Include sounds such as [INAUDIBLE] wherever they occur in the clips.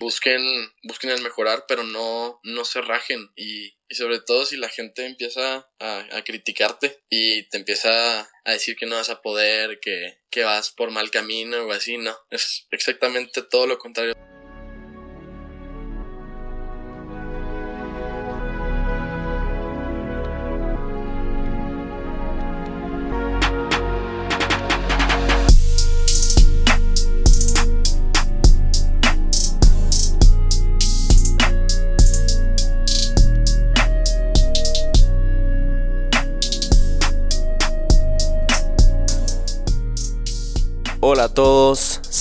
busquen, busquen el mejorar, pero no, no se rajen. Y, sobre todo si la gente empieza a, a, criticarte y te empieza a decir que no vas a poder, que, que vas por mal camino o así, no. Es exactamente todo lo contrario.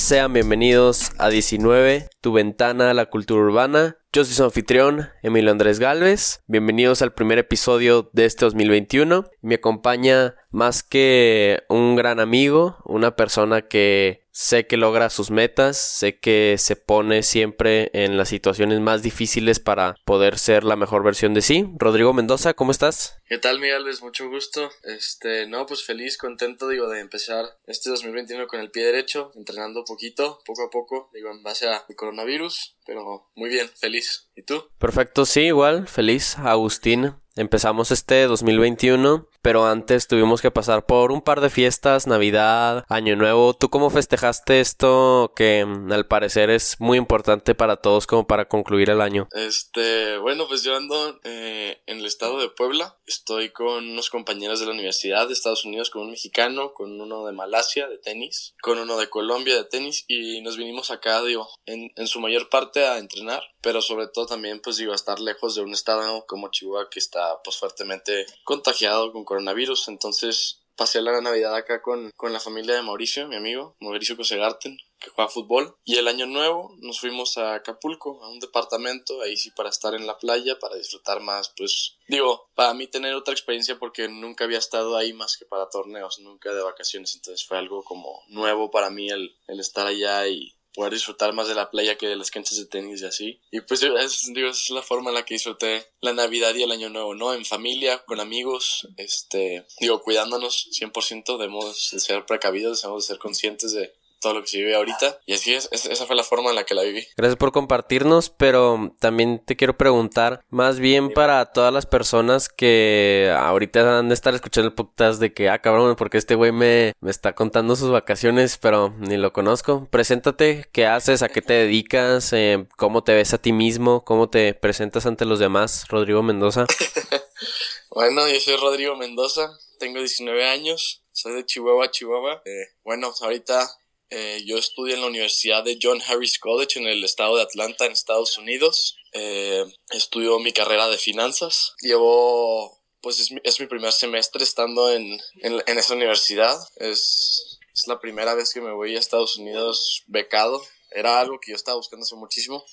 Sean bienvenidos a 19, tu ventana a la cultura urbana. Yo soy su anfitrión, Emilio Andrés Galvez. Bienvenidos al primer episodio de este 2021. Me acompaña más que un gran amigo, una persona que sé que logra sus metas, sé que se pone siempre en las situaciones más difíciles para poder ser la mejor versión de sí. Rodrigo Mendoza, ¿cómo estás? ¿Qué tal, Miguel? Es mucho gusto. Este, no, pues feliz, contento, digo, de empezar este 2021 con el pie derecho, entrenando poquito, poco a poco, digo, en base al coronavirus, pero muy bien, feliz. ¿Y tú? Perfecto, sí, igual, feliz. Agustín, Empezamos este 2021, pero antes tuvimos que pasar por un par de fiestas, Navidad, Año Nuevo. ¿Tú cómo festejaste esto que mm, al parecer es muy importante para todos como para concluir el año? Este, bueno, pues yo ando eh, en el estado de Puebla. Estoy con unos compañeros de la Universidad de Estados Unidos, con un mexicano, con uno de Malasia de tenis, con uno de Colombia de tenis y nos vinimos acá, digo, en, en su mayor parte a entrenar, pero sobre todo también pues digo a estar lejos de un estado como Chihuahua que está pues fuertemente contagiado con coronavirus. Entonces pasé la Navidad acá con, con la familia de Mauricio, mi amigo, Mauricio Cosegarten, que juega fútbol. Y el año nuevo nos fuimos a Acapulco, a un departamento, ahí sí para estar en la playa, para disfrutar más, pues digo, para mí tener otra experiencia porque nunca había estado ahí más que para torneos, nunca de vacaciones, entonces fue algo como nuevo para mí el, el estar allá y poder disfrutar más de la playa que de las canchas de tenis y así. Y pues es, digo, es la forma en la que disfruté la Navidad y el Año Nuevo, ¿no? En familia, con amigos, este, digo, cuidándonos 100%, debemos de ser precavidos, debemos de ser conscientes de, todo lo que se vive ahorita. Y así es, esa fue la forma en la que la viví. Gracias por compartirnos, pero también te quiero preguntar, más bien para todas las personas que ahorita han de estar escuchando el podcast de que, ah, cabrón, porque este güey me, me está contando sus vacaciones, pero ni lo conozco. Preséntate, ¿qué haces? ¿A qué te dedicas? Eh, ¿Cómo te ves a ti mismo? ¿Cómo te presentas ante los demás? Rodrigo Mendoza. [LAUGHS] bueno, yo soy Rodrigo Mendoza, tengo 19 años, soy de Chihuahua, Chihuahua. Eh, bueno, ahorita eh, yo estudio en la Universidad de John Harris College en el estado de Atlanta, en Estados Unidos. Eh, estudio mi carrera de finanzas. Llevo, pues es mi, es mi primer semestre estando en, en, en esa universidad. Es, es la primera vez que me voy a Estados Unidos becado. Era algo que yo estaba buscando hace muchísimo.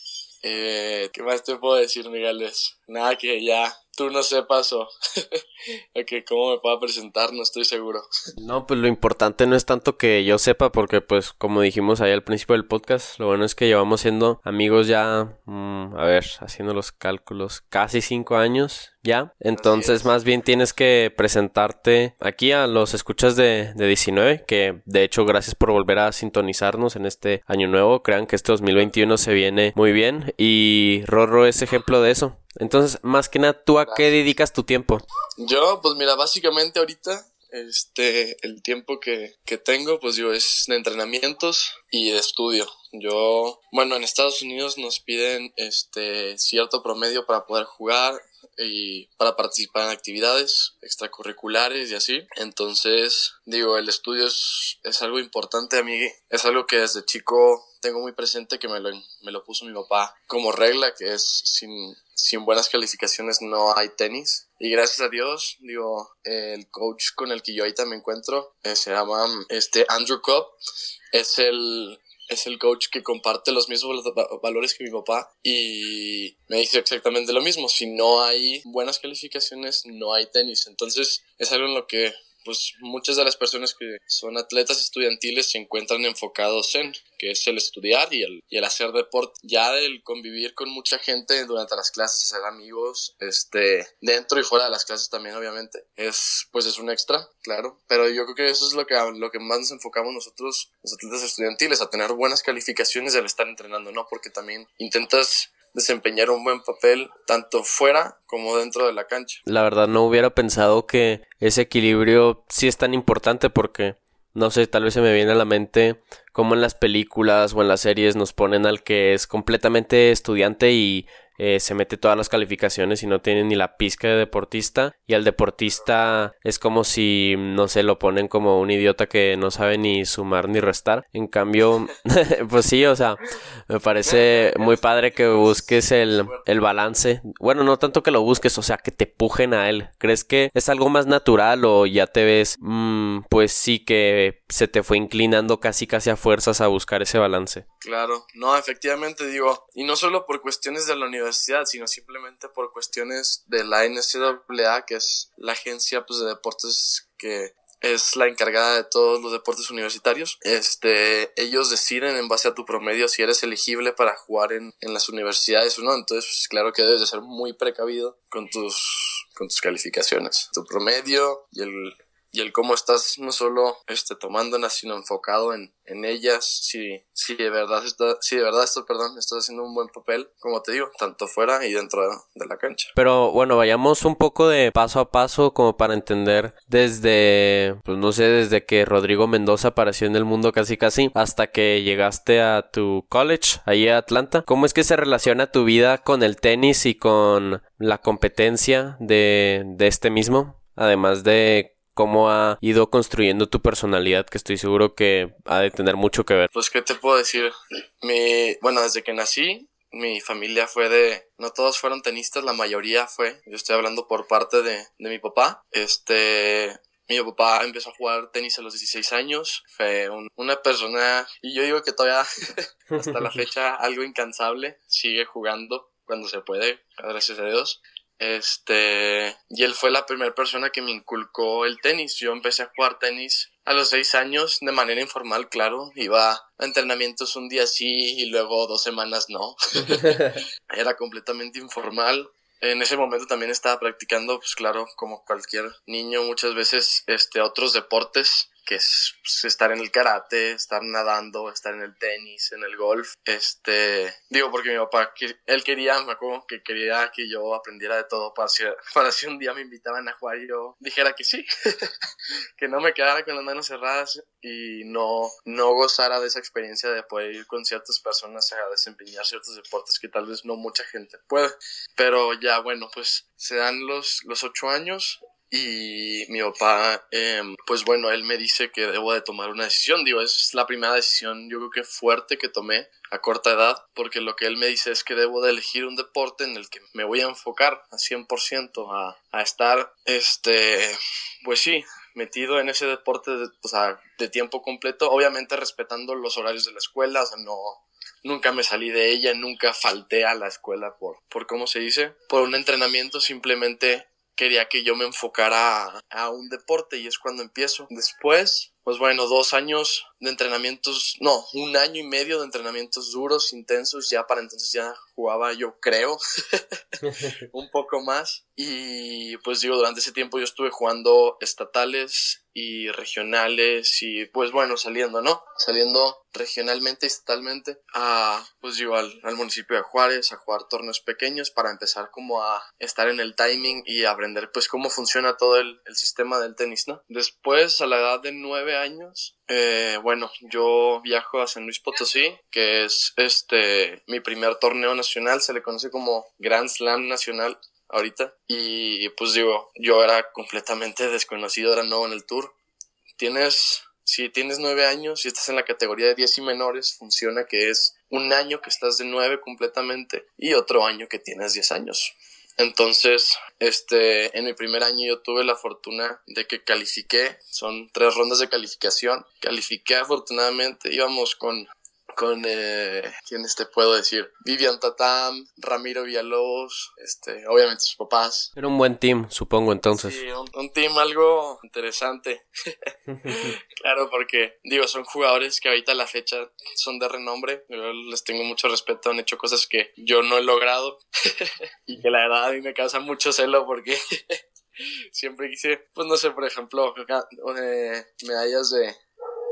Eh, ¿Qué más te puedo decir, Migueles? Nada que ya tú no sepas [LAUGHS] o que cómo me pueda presentar, no estoy seguro. No, pues lo importante no es tanto que yo sepa, porque pues como dijimos ahí al principio del podcast, lo bueno es que llevamos siendo amigos ya, mmm, a ver, haciendo los cálculos, casi cinco años ya. Entonces más bien tienes que presentarte aquí a los escuchas de, de 19, que de hecho gracias por volver a sintonizarnos en este año nuevo. Crean que este 2021 se viene muy bien y Rorro es ejemplo de eso. Entonces, más que nada, ¿tú a qué dedicas tu tiempo? Yo, pues mira, básicamente ahorita, este, el tiempo que, que tengo, pues yo es de entrenamientos y de estudio. Yo, bueno, en Estados Unidos nos piden este cierto promedio para poder jugar y para participar en actividades extracurriculares y así. Entonces, digo, el estudio es, es algo importante a mí, es algo que desde chico tengo muy presente que me lo, me lo puso mi papá como regla, que es sin, sin buenas calificaciones no hay tenis. Y gracias a Dios, digo, el coach con el que yo ahorita me encuentro eh, se llama este Andrew Cobb. Es el, es el coach que comparte los mismos valores que mi papá y me dice exactamente lo mismo. Si no hay buenas calificaciones, no hay tenis. Entonces es algo en lo que pues muchas de las personas que son atletas estudiantiles se encuentran enfocados en, que es el estudiar y el, y el hacer deporte. Ya el convivir con mucha gente durante las clases, hacer amigos, este, dentro y fuera de las clases también, obviamente, es, pues es un extra, claro. Pero yo creo que eso es lo que, lo que más nos enfocamos nosotros, los atletas estudiantiles, a tener buenas calificaciones al estar entrenando, ¿no? Porque también intentas desempeñar un buen papel tanto fuera como dentro de la cancha. La verdad no hubiera pensado que ese equilibrio sí es tan importante porque no sé, tal vez se me viene a la mente como en las películas o en las series nos ponen al que es completamente estudiante y eh, se mete todas las calificaciones y no tiene ni la pizca de deportista. Y al deportista es como si, no sé, lo ponen como un idiota que no sabe ni sumar ni restar. En cambio, [LAUGHS] pues sí, o sea, me parece muy padre que busques el, el balance. Bueno, no tanto que lo busques, o sea, que te pujen a él. ¿Crees que es algo más natural o ya te ves, mm, pues sí, que se te fue inclinando casi casi a fuerzas a buscar ese balance? Claro, no, efectivamente digo, y no solo por cuestiones de la universidad, sino simplemente por cuestiones de la NCAA, que es la agencia pues, de deportes que es la encargada de todos los deportes universitarios. Este, ellos deciden en base a tu promedio si eres elegible para jugar en, en las universidades o no. Entonces, pues, claro que debes de ser muy precavido con tus, con tus calificaciones. Tu promedio y el y el cómo estás no solo este, tomándolas, sino enfocado en, en ellas, si, si de verdad, está, si de verdad esto, perdón, estás haciendo un buen papel, como te digo, tanto fuera y dentro de la cancha. Pero bueno, vayamos un poco de paso a paso como para entender desde, pues no sé, desde que Rodrigo Mendoza apareció en el mundo casi casi hasta que llegaste a tu college, ahí a Atlanta. ¿Cómo es que se relaciona tu vida con el tenis y con la competencia de, de este mismo? Además de cómo ha ido construyendo tu personalidad, que estoy seguro que ha de tener mucho que ver. Pues, ¿qué te puedo decir? Mi, bueno, desde que nací, mi familia fue de, no todos fueron tenistas, la mayoría fue, yo estoy hablando por parte de, de mi papá, este, mi papá empezó a jugar tenis a los 16 años, fue una persona, y yo digo que todavía [LAUGHS] hasta la [LAUGHS] fecha algo incansable, sigue jugando cuando se puede, gracias a Dios. Este, y él fue la primera persona que me inculcó el tenis. Yo empecé a jugar tenis a los seis años de manera informal, claro. Iba a entrenamientos un día sí y luego dos semanas no. [LAUGHS] [LAUGHS] Era completamente informal. En ese momento también estaba practicando, pues claro, como cualquier niño, muchas veces este, otros deportes que es pues, estar en el karate, estar nadando, estar en el tenis, en el golf. Este, digo porque mi papá, él quería, me acuerdo que quería que yo aprendiera de todo para si, para si un día me invitaban a jugar y yo dijera que sí, [LAUGHS] que no me quedara con las manos cerradas y no, no gozara de esa experiencia de poder ir con ciertas personas a desempeñar ciertos deportes que tal vez no mucha gente puede. Pero ya bueno, pues se dan los, los ocho años y mi papá, em, pues bueno, él me dice que debo de tomar una decisión. Digo, es la primera decisión yo creo que fuerte que tomé a corta edad, porque lo que él me dice es que debo de elegir un deporte en el que me voy a enfocar a 100%, a, a estar, este, pues sí, metido en ese deporte de, o sea, de tiempo completo, obviamente respetando los horarios de la escuela, o sea, no, nunca me salí de ella, nunca falté a la escuela por, por cómo se dice, por un entrenamiento, simplemente quería que yo me enfocara a, un deporte y es cuando empiezo. Después, pues bueno, dos años de entrenamientos, no, un año y medio de entrenamientos duros, intensos, ya para entonces ya jugaba yo creo [LAUGHS] un poco más y pues digo, durante ese tiempo yo estuve jugando estatales y regionales y pues bueno, saliendo, ¿no? Saliendo regionalmente y estatalmente a pues digo al, municipio de Juárez a jugar torneos pequeños para empezar como a estar en el timing y aprender pues cómo funciona todo el, el sistema del tenis, ¿no? Después a la edad de nueve años eh, bueno, yo viajo a San Luis Potosí, que es este mi primer torneo nacional, se le conoce como Grand Slam Nacional ahorita. Y pues digo, yo era completamente desconocido, era nuevo en el tour. Tienes, si tienes nueve años y estás en la categoría de 10 y menores, funciona que es un año que estás de nueve completamente y otro año que tienes 10 años. Entonces, este, en mi primer año yo tuve la fortuna de que califiqué, son tres rondas de calificación, califiqué afortunadamente, íbamos con con, eh, ¿quiénes te puedo decir? Vivian Tatam, Ramiro Villalobos, este, obviamente sus papás. Era un buen team, supongo, entonces. Sí, un, team algo interesante. [LAUGHS] claro, porque, digo, son jugadores que ahorita a la fecha son de renombre. Yo les tengo mucho respeto, han hecho cosas que yo no he logrado [LAUGHS] y que la verdad a mí me causa mucho celo porque [LAUGHS] siempre quise, pues no sé, por ejemplo, eh, medallas de,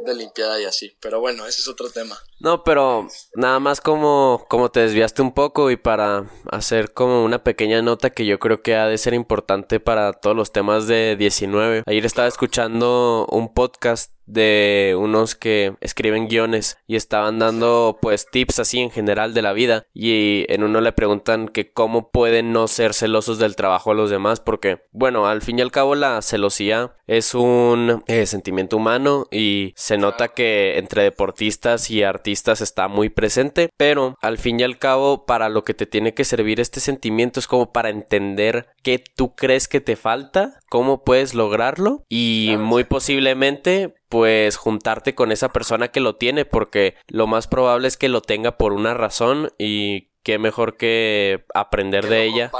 de limpiada y así. Pero bueno, ese es otro tema. No, pero nada más como, como te desviaste un poco y para hacer como una pequeña nota que yo creo que ha de ser importante para todos los temas de 19. Ayer estaba escuchando un podcast de unos que escriben guiones y estaban dando pues tips así en general de la vida. Y en uno le preguntan que cómo pueden no ser celosos del trabajo de los demás porque bueno al fin y al cabo la celosía es un eh, sentimiento humano y se nota que entre deportistas y artistas está muy presente pero al fin y al cabo para lo que te tiene que servir este sentimiento es como para entender qué tú crees que te falta cómo puedes lograrlo y muy posiblemente pues juntarte con esa persona que lo tiene porque lo más probable es que lo tenga por una razón y qué mejor que aprender de ella.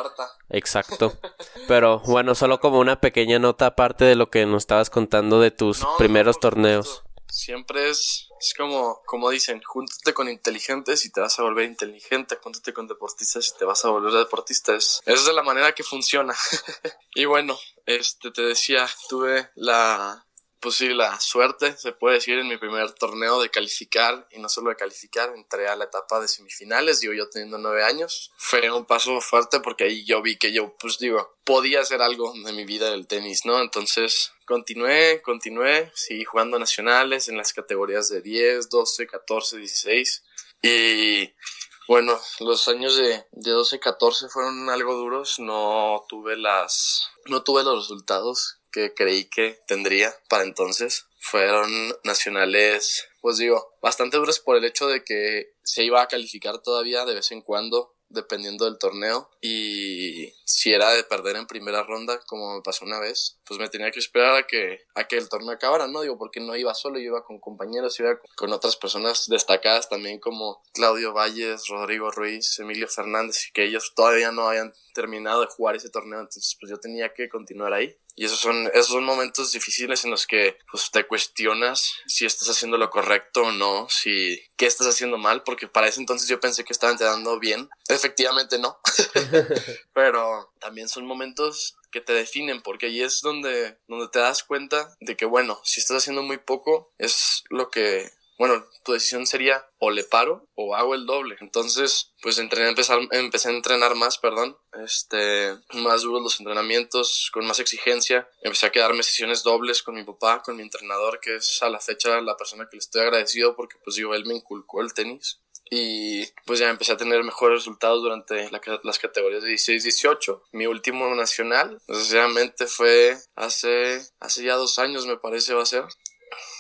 Exacto. [LAUGHS] Pero bueno, solo como una pequeña nota aparte de lo que nos estabas contando de tus primeros torneos. Siempre es, es como, como dicen, júntate con inteligentes y te vas a volver inteligente, júntate con deportistas y te vas a volver deportista. Es, es de la manera que funciona. [LAUGHS] y bueno, este te decía, tuve la pues sí, la suerte, se puede decir, en mi primer torneo de calificar, y no solo de calificar, entré a la etapa de semifinales, digo, yo teniendo nueve años. Fue un paso fuerte porque ahí yo vi que yo, pues digo, podía hacer algo de mi vida del tenis, ¿no? Entonces, continué, continué, seguí jugando nacionales en las categorías de 10, 12, 14, 16. Y bueno, los años de, de 12, 14 fueron algo duros, no tuve las, no tuve los resultados que creí que tendría para entonces. Fueron nacionales, pues digo, bastante duros por el hecho de que se iba a calificar todavía de vez en cuando dependiendo del torneo. Y si era de perder en primera ronda como me pasó una vez pues me tenía que esperar a que a que el torneo acabara no digo porque no iba solo yo iba con compañeros iba con otras personas destacadas también como Claudio Valles Rodrigo Ruiz Emilio Fernández que ellos todavía no habían terminado de jugar ese torneo. Entonces pues yo tenía que continuar ahí y esos son, esos son momentos difíciles en los que pues, te cuestionas si estás haciendo lo correcto o no, si qué estás haciendo mal, porque para ese entonces yo pensé que estaba entrenando bien. Efectivamente no. [LAUGHS] Pero también son momentos que te definen, porque ahí es donde, donde te das cuenta de que, bueno, si estás haciendo muy poco, es lo que bueno, tu decisión sería o le paro o hago el doble. Entonces, pues entrené, empezar, empecé a entrenar más, perdón, este, más duros los entrenamientos, con más exigencia. Empecé a quedarme sesiones dobles con mi papá, con mi entrenador, que es a la fecha la persona que le estoy agradecido porque pues digo, él me inculcó el tenis. Y pues ya empecé a tener mejores resultados durante las categorías de 16-18. Mi último nacional, desgraciadamente fue hace, hace ya dos años me parece va a ser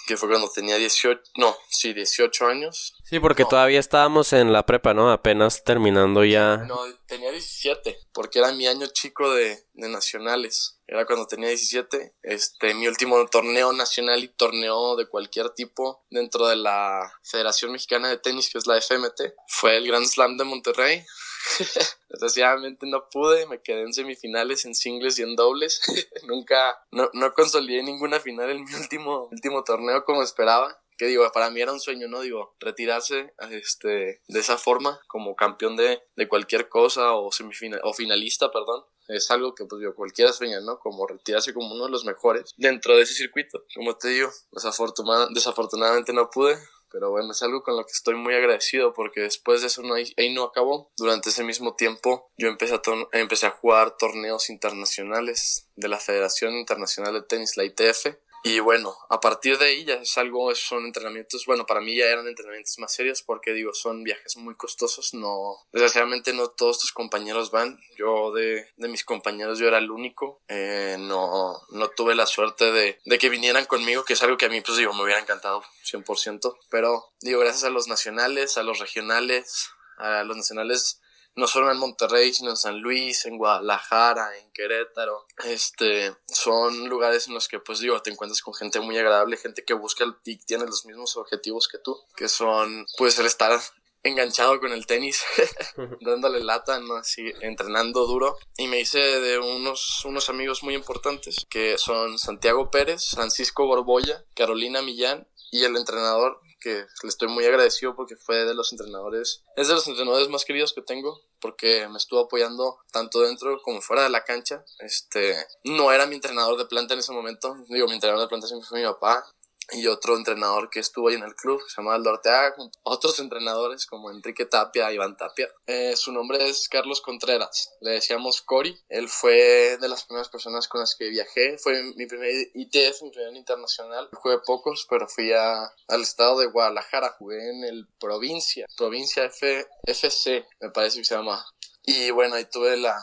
que fue cuando tenía 18, no, sí, 18 años. Sí, porque todavía estábamos en la prepa, ¿no? Apenas terminando ya. No, tenía 17, porque era mi año chico de, de nacionales. Era cuando tenía 17. Este, mi último torneo nacional y torneo de cualquier tipo dentro de la Federación Mexicana de Tenis, que es la FMT, fue el Grand Slam de Monterrey. [LAUGHS] Desgraciadamente no pude, me quedé en semifinales en singles y en dobles. [LAUGHS] Nunca, no, no consolidé ninguna final en mi último, último torneo como esperaba. Que digo, para mí era un sueño, ¿no? Digo, retirarse este, de esa forma como campeón de, de cualquier cosa o, semifinal, o finalista, perdón es algo que pues digo, cualquiera sueña, ¿no? Como retirarse como uno de los mejores dentro de ese circuito. Como te digo, desafortunadamente no pude, pero bueno, es algo con lo que estoy muy agradecido porque después de eso no, ahí no acabó. Durante ese mismo tiempo yo empecé a, empecé a jugar torneos internacionales de la Federación Internacional de Tenis, la ITF, y bueno, a partir de ahí ya es algo, son entrenamientos, bueno, para mí ya eran entrenamientos más serios porque digo, son viajes muy costosos, no, desgraciadamente no todos tus compañeros van, yo de, de mis compañeros yo era el único, eh, no, no tuve la suerte de, de que vinieran conmigo, que es algo que a mí pues digo, me hubiera encantado 100%, pero digo, gracias a los nacionales, a los regionales, a los nacionales no solo en Monterrey, sino en San Luis, en Guadalajara, en Querétaro. Este, son lugares en los que, pues digo, te encuentras con gente muy agradable, gente que busca y tiene los mismos objetivos que tú, que son, pues, el estar enganchado con el tenis, [LAUGHS] dándole lata, ¿no? Así, entrenando duro. Y me hice de unos, unos amigos muy importantes, que son Santiago Pérez, Francisco Borbolla, Carolina Millán y el entrenador que le estoy muy agradecido porque fue de los entrenadores, es de los entrenadores más queridos que tengo porque me estuvo apoyando tanto dentro como fuera de la cancha. Este, no era mi entrenador de planta en ese momento, digo, mi entrenador de planta siempre fue mi papá, y otro entrenador que estuvo ahí en el club, se llama Aldo Arteaga, otros entrenadores como Enrique Tapia, Iván Tapia. Eh, su nombre es Carlos Contreras, le decíamos Cori, él fue de las primeras personas con las que viajé, fue mi primer ITF, mi primer internacional, jugué pocos, pero fui a, al estado de Guadalajara, jugué en el provincia, provincia F, FC, me parece que se llama. Y bueno, ahí tuve la,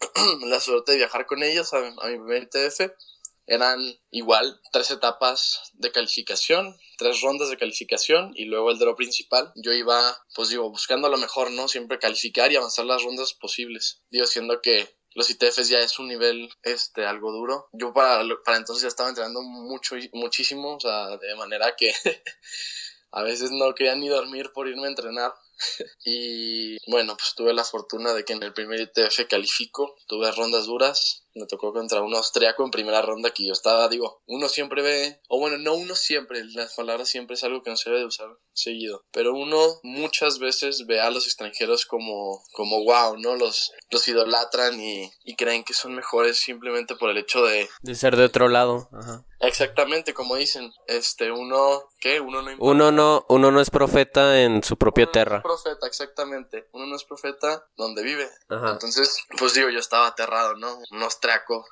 [CLEARS THROAT] la suerte de viajar con ellos a, a mi primer ITF eran igual tres etapas de calificación, tres rondas de calificación y luego el draw principal. Yo iba, pues digo, buscando lo mejor, ¿no? Siempre calificar y avanzar las rondas posibles. Digo, siendo que los ITFs ya es un nivel este algo duro. Yo para, para entonces ya estaba entrenando mucho muchísimo, o sea, de manera que [LAUGHS] a veces no quería ni dormir por irme a entrenar. [LAUGHS] y bueno, pues tuve la fortuna de que en el primer ITF califico, tuve rondas duras, me tocó contra un austriaco en primera ronda que yo estaba, digo, uno siempre ve, o bueno, no uno siempre, las palabras siempre es algo que no se debe usar seguido, pero uno muchas veces ve a los extranjeros como, como wow, ¿no? Los, los idolatran y, y creen que son mejores simplemente por el hecho de... De ser de otro lado, Ajá. Exactamente, como dicen, este, uno, ¿qué? Uno no Uno no, uno no es profeta en su propia uno tierra. No es profeta, exactamente. Uno no es profeta donde vive. Ajá. Entonces, pues digo, yo estaba aterrado, ¿no? Un austriaco,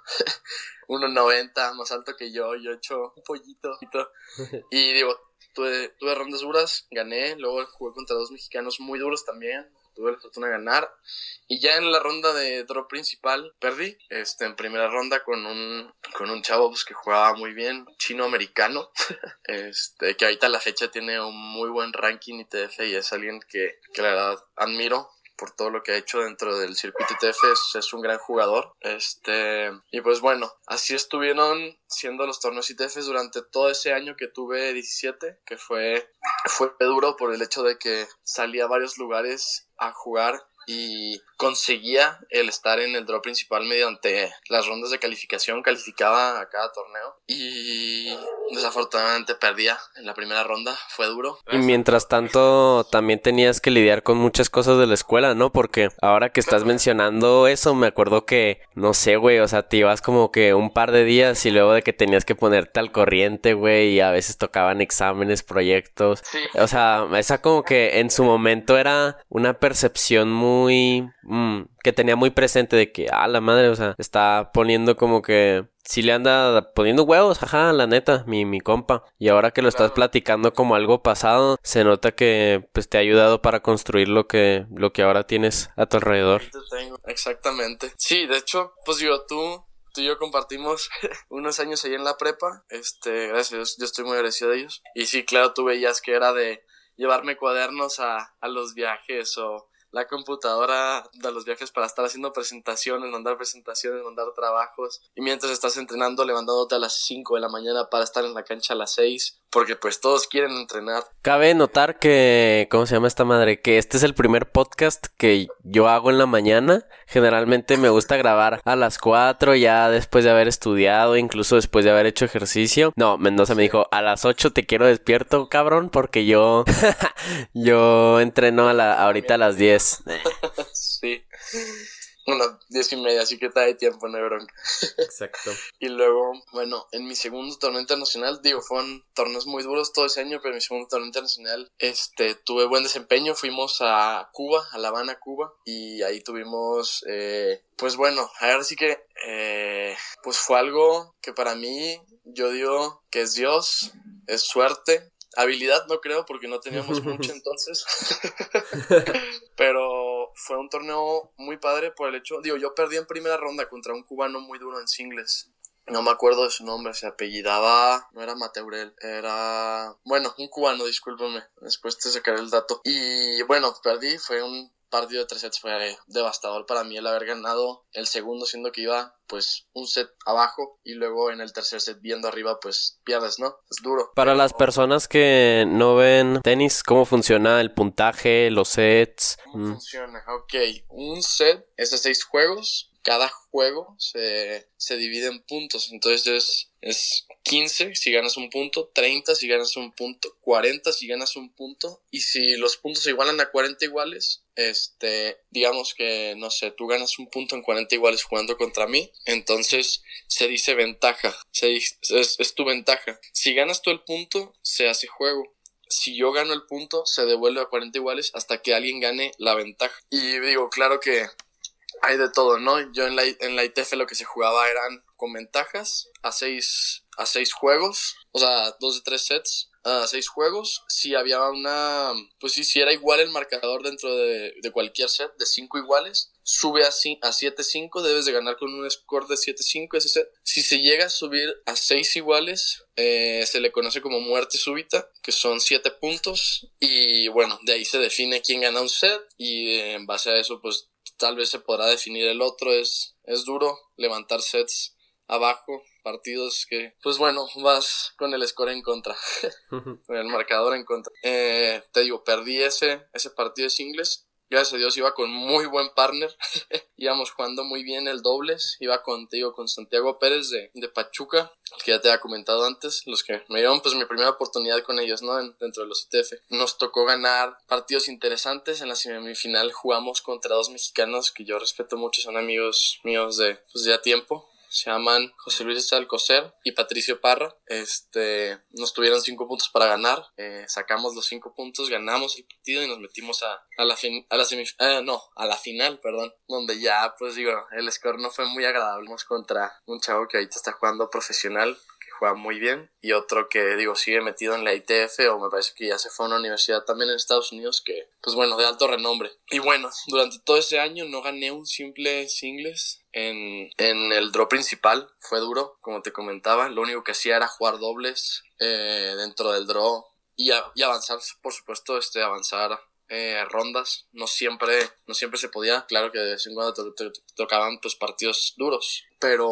1.90, [LAUGHS] más alto que yo, yo he hecho un pollito. [LAUGHS] Y digo, tuve, tuve rondas duras, gané, luego jugué contra dos mexicanos muy duros también, tuve la fortuna de ganar. Y ya en la ronda de draw principal perdí. Este, en primera ronda con un, con un chavo pues, que jugaba muy bien, chino-americano. [LAUGHS] este, que ahorita a la fecha tiene un muy buen ranking ITF y es alguien que, que la verdad admiro por todo lo que ha hecho dentro del circuito ITF, es, un gran jugador. Este, y pues bueno, así estuvieron siendo los torneos ITF durante todo ese año que tuve 17, que fue, fue duro por el hecho de que salía a varios lugares a jugar y conseguía el estar en el draw principal mediante las rondas de calificación, calificaba a cada torneo y desafortunadamente perdía en la primera ronda, fue duro. Y mientras tanto también tenías que lidiar con muchas cosas de la escuela, ¿no? Porque ahora que estás mencionando eso, me acuerdo que, no sé, güey, o sea, te ibas como que un par de días y luego de que tenías que ponerte al corriente, güey, y a veces tocaban exámenes, proyectos. Sí. O sea, esa como que en su momento era una percepción muy mmm, que tenía muy presente de que, ah, la madre, o sea, está poniendo como que si le anda poniendo huevos, ajá, la neta, mi, mi compa. Y ahora que lo estás platicando como algo pasado, se nota que pues te ha ayudado para construir lo que, lo que ahora tienes a tu alrededor. Exactamente. Sí, de hecho, pues digo, tú tú y yo compartimos [LAUGHS] unos años ahí en la prepa. Este, gracias, yo estoy muy agradecido de ellos. Y sí, claro, tú veías que era de llevarme cuadernos a, a los viajes o la computadora de los viajes para estar haciendo presentaciones, mandar presentaciones, mandar trabajos. Y mientras estás entrenando, levantándote a las 5 de la mañana para estar en la cancha a las 6. Porque pues todos quieren entrenar. Cabe notar que, ¿cómo se llama esta madre? Que este es el primer podcast que yo hago en la mañana. Generalmente me gusta grabar a las 4 ya después de haber estudiado, incluso después de haber hecho ejercicio. No, Mendoza me dijo, a las 8 te quiero despierto, cabrón, porque yo, [LAUGHS] yo entreno a la, ahorita a las 10. [LAUGHS] sí. Bueno, diez y media, así que está de tiempo, no hay bronca. Exacto. [LAUGHS] y luego, bueno, en mi segundo torneo internacional, digo, fueron torneos muy duros todo ese año, pero en mi segundo torneo internacional, este, tuve buen desempeño. Fuimos a Cuba, a La Habana, Cuba, y ahí tuvimos, eh, pues bueno, ahora sí que, eh, pues fue algo que para mí, yo digo que es Dios, es suerte, habilidad no creo porque no teníamos mucho [LAUGHS] entonces [LAUGHS] pero fue un torneo muy padre por el hecho digo yo perdí en primera ronda contra un cubano muy duro en singles no me acuerdo de su nombre, se apellidaba, no era Mateurel, era, bueno, un cubano, discúlpame, después te sacaré el dato. Y bueno, perdí, fue un partido de tres sets fue devastador para mí el haber ganado el segundo siendo que iba pues un set abajo y luego en el tercer set viendo arriba pues pierdes, ¿no? Es duro. Para las personas que no ven tenis, ¿cómo funciona el puntaje, los sets? ¿Cómo mm. funciona? Ok, un set es de seis juegos cada juego se, se divide en puntos. Entonces es, 15 si ganas un punto, 30 si ganas un punto, 40 si ganas un punto. Y si los puntos se igualan a 40 iguales, este, digamos que, no sé, tú ganas un punto en 40 iguales jugando contra mí, entonces se dice ventaja, se es, es tu ventaja. Si ganas tú el punto, se hace juego si yo gano el punto, se devuelve a 40 iguales hasta que alguien gane la ventaja. Y digo, claro que hay de todo, ¿no? Yo en la, en la ITF lo que se jugaba eran con ventajas a seis, a seis juegos, o sea, dos de tres sets a seis juegos. Si había una, pues si era igual el marcador dentro de, de cualquier set, de cinco iguales, sube a, a 7-5, debes de ganar con un score de 7-5 ese set. Si se llega a subir a seis iguales, eh, se le conoce como muerte súbita, que son siete puntos. Y bueno, de ahí se define quién gana un set y en base a eso, pues tal vez se podrá definir el otro. Es, es duro levantar sets abajo, partidos que, pues bueno, vas con el score en contra, [LAUGHS] con el marcador en contra. Eh, te digo, perdí ese, ese partido de singles gracias a Dios iba con muy buen partner, [LAUGHS] íbamos jugando muy bien el dobles, iba con, te digo, con Santiago Pérez de, de, Pachuca, que ya te había comentado antes, los que me dieron pues mi primera oportunidad con ellos, ¿no? dentro de los ITF. Nos tocó ganar partidos interesantes, en la semifinal jugamos contra dos mexicanos que yo respeto mucho, son amigos míos de, pues, ya tiempo, se llaman José Luis Alcocer y Patricio Parra. Este, nos tuvieron cinco puntos para ganar, eh, sacamos los cinco puntos, ganamos el partido y nos metimos a, a la fin, a la semifinal, eh, no, a la final, perdón, donde ya, pues digo, el score no fue muy agradable. contra un chavo que ahorita está jugando profesional, juega muy bien. Y otro que digo sigue metido en la ITF o me parece que ya se fue a una universidad también en Estados Unidos que pues bueno de alto renombre. Y bueno durante todo ese año no gané un simple singles en, en el draw principal. Fue duro como te comentaba. Lo único que hacía era jugar dobles eh, dentro del draw y, y avanzar por supuesto este avanzar eh, rondas. No siempre, no siempre se podía. Claro que de vez en cuando te, tocaban pues partidos duros. Pero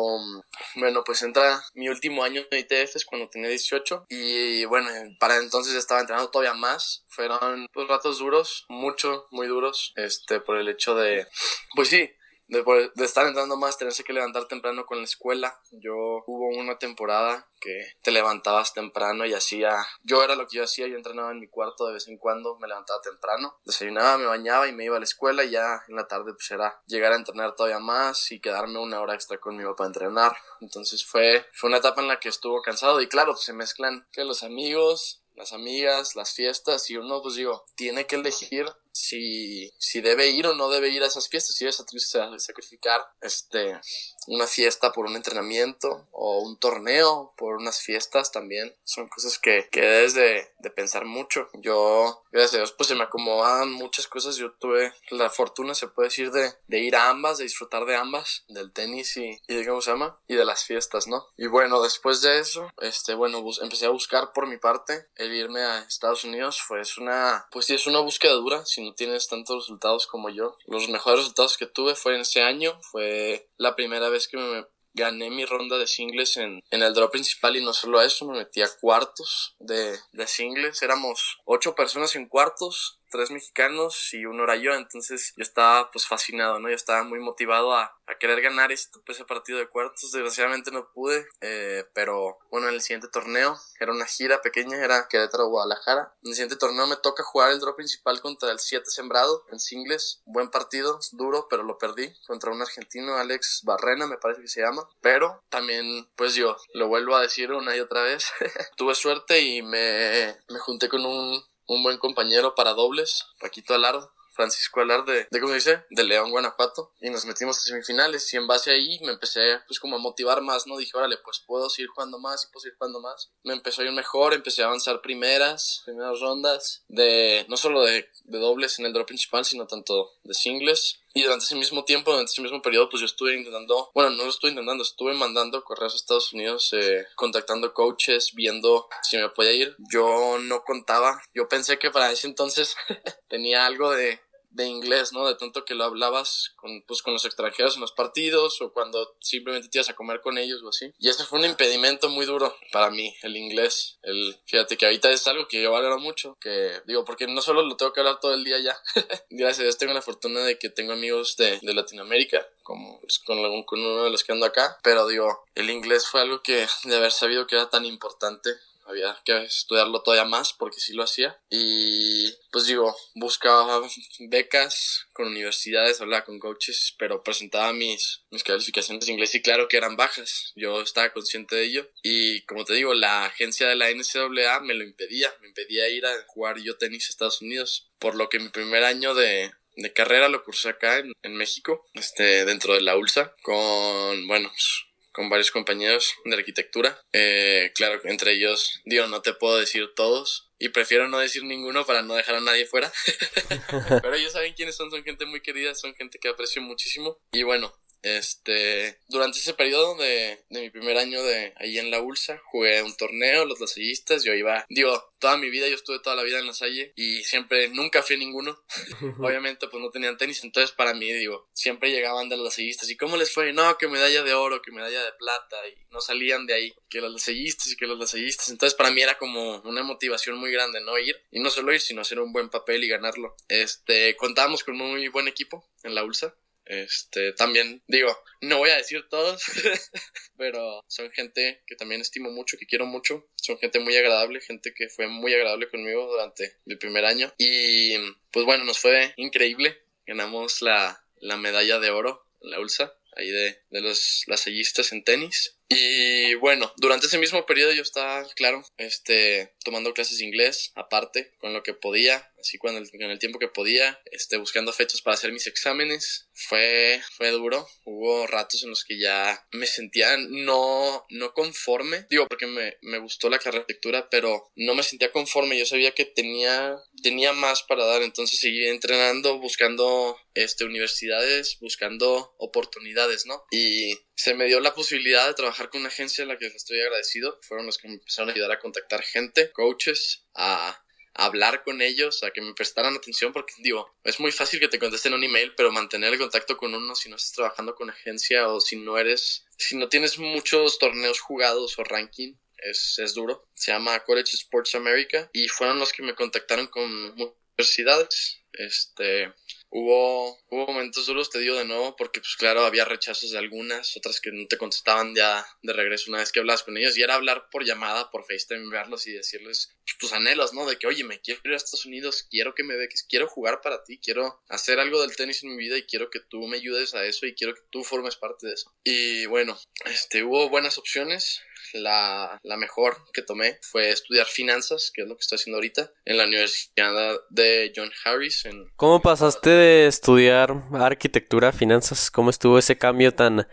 bueno, pues entra mi último año en ITF es cuando tenía 18 y bueno, para entonces estaba entrenando todavía más. Fueron pues ratos duros, mucho, muy duros, este, por el hecho de, pues sí, de, de, estar entrando más, tenerse que levantar temprano con la escuela. Yo hubo una temporada que te levantabas temprano y hacía, yo era lo que yo hacía, yo entrenaba en mi cuarto de vez en cuando, me levantaba temprano, desayunaba, me bañaba y me iba a la escuela y ya en la tarde pues era llegar a entrenar todavía más y quedarme una hora extra conmigo para entrenar. Entonces fue, fue una etapa en la que estuvo cansado y claro, pues se mezclan que los amigos, las amigas, las fiestas y uno pues digo, tiene que elegir si, si debe ir o no debe ir a esas fiestas, si debe sacrificar este, una fiesta por un entrenamiento o un torneo por unas fiestas también. Son cosas que, que debes de, de pensar mucho. Yo, gracias a Dios, pues se me acomodaban muchas cosas. Yo tuve la fortuna, se puede decir, de, de ir a ambas, de disfrutar de ambas, del tenis y, y de cómo llama, y de las fiestas, ¿no? Y bueno, después de eso, este, bueno, empecé a buscar por mi parte el irme a Estados Unidos. Fue es una, pues sí, es una búsqueda dura, no tienes tantos resultados como yo. Los mejores resultados que tuve fue en ese año. Fue la primera vez que me gané mi ronda de singles en, en el draw principal y no solo eso, me metí a cuartos de, de singles. Éramos ocho personas en cuartos tres mexicanos y uno era yo, entonces yo estaba pues fascinado, ¿no? Yo estaba muy motivado a, querer ganar ese partido de cuartos, desgraciadamente no pude, eh, pero bueno, en el siguiente torneo, era una gira pequeña, era Querétaro-Guadalajara, en el siguiente torneo me toca jugar el draw principal contra el 7 sembrado en singles, buen partido, duro, pero lo perdí, contra un argentino, Alex Barrena me parece que se llama, pero también pues yo lo vuelvo a decir una y otra vez, [LAUGHS] tuve suerte y me, me junté con un un buen compañero para dobles, Paquito Alardo, Francisco Alar de, de, ¿cómo se dice? De León, Guanajuato. Y nos metimos a semifinales. Y en base ahí me empecé, pues, como a motivar más, ¿no? Dije, órale, pues puedo seguir jugando más y puedo seguir jugando más. Me empezó a ir mejor, empecé a avanzar primeras, primeras rondas, de, no solo de, de dobles en el draw principal, sino tanto de singles. Y durante ese mismo tiempo, durante ese mismo periodo, pues yo estuve intentando, bueno, no lo estuve intentando, estuve mandando correos a Estados Unidos, eh, contactando coaches, viendo si me podía ir. Yo no contaba, yo pensé que para ese entonces [LAUGHS] tenía algo de, de inglés, ¿no? De tanto que lo hablabas con, pues, con los extranjeros en los partidos o cuando simplemente te ibas a comer con ellos o así. Y ese fue un impedimento muy duro para mí, el inglés. El, fíjate que ahorita es algo que yo valoro mucho, que digo, porque no solo lo tengo que hablar todo el día ya. [LAUGHS] Gracias a Dios tengo la fortuna de que tengo amigos de, de Latinoamérica, como pues, con, con uno de los que ando acá, pero digo, el inglés fue algo que de haber sabido que era tan importante había que estudiarlo todavía más porque sí lo hacía. Y pues digo, buscaba becas con universidades, hablaba con coaches, pero presentaba mis, mis calificaciones de inglés y claro que eran bajas. Yo estaba consciente de ello. Y como te digo, la agencia de la NCAA me lo impedía, me impedía ir a jugar yo tenis a Estados Unidos. Por lo que mi primer año de, de carrera lo cursé acá en, en, México, este, dentro de la ULSA, con, bueno, pues, con varios compañeros de arquitectura. Eh, claro, entre ellos, digo, no te puedo decir todos y prefiero no decir ninguno para no dejar a nadie fuera. [LAUGHS] [LAUGHS] Pero ellos saben quiénes son, son gente muy querida, son gente que aprecio muchísimo. Y bueno, este, durante ese periodo de, de mi primer año de ahí en la ULSA, jugué un torneo, los lasallistas, yo iba, digo, toda mi vida, yo estuve toda la vida en la Salle y siempre, nunca fui ninguno. [LAUGHS] Obviamente, pues no tenían tenis, entonces para mí, digo, siempre llegaban de los lasallistas y ¿cómo les fue? No, que medalla de oro, que medalla de plata y no salían de ahí, que los lasallistas y que los lasallistas. Entonces para mí era como una motivación muy grande, ¿no? Ir y no solo ir, sino hacer un buen papel y ganarlo. Este, contábamos con un muy buen equipo en la ULSA. Este, también digo, no voy a decir todos, [LAUGHS] pero son gente que también estimo mucho, que quiero mucho. Son gente muy agradable, gente que fue muy agradable conmigo durante mi primer año. Y pues bueno, nos fue increíble. Ganamos la, la medalla de oro en la ULSA, ahí de, de los lasallistas en tenis. Y bueno, durante ese mismo periodo yo estaba, claro, este, tomando clases de inglés aparte, con lo que podía, así con el, con el tiempo que podía, este, buscando fechas para hacer mis exámenes. Fue, fue duro. Hubo ratos en los que ya me sentía no, no conforme. Digo, porque me, me gustó la carrera de arquitectura, pero no me sentía conforme. Yo sabía que tenía, tenía más para dar. Entonces seguí entrenando, buscando, este, universidades, buscando oportunidades, ¿no? Y se me dio la posibilidad de trabajar con una agencia a la que estoy agradecido. Fueron los que me empezaron a ayudar a contactar gente, coaches, a hablar con ellos, a que me prestaran atención, porque digo, es muy fácil que te contesten un email, pero mantener el contacto con uno si no estás trabajando con agencia o si no eres, si no tienes muchos torneos jugados o ranking, es, es duro. Se llama College Sports America y fueron los que me contactaron con universidades. Este, Hubo, hubo momentos duros, te digo de nuevo, porque pues claro, había rechazos de algunas, otras que no te contestaban ya de regreso una vez que hablabas con ellos, y era hablar por llamada, por FaceTime, verlos y decirles pues, tus anhelos, ¿no? De que, oye, me quiero ir a Estados Unidos, quiero que me beques, quiero jugar para ti, quiero hacer algo del tenis en mi vida y quiero que tú me ayudes a eso y quiero que tú formes parte de eso. Y bueno, este, hubo buenas opciones, la, la, mejor que tomé fue estudiar finanzas, que es lo que estoy haciendo ahorita, en la Universidad de John Harris. En... ¿Cómo pasaste de estudiar arquitectura a finanzas? ¿Cómo estuvo ese cambio tan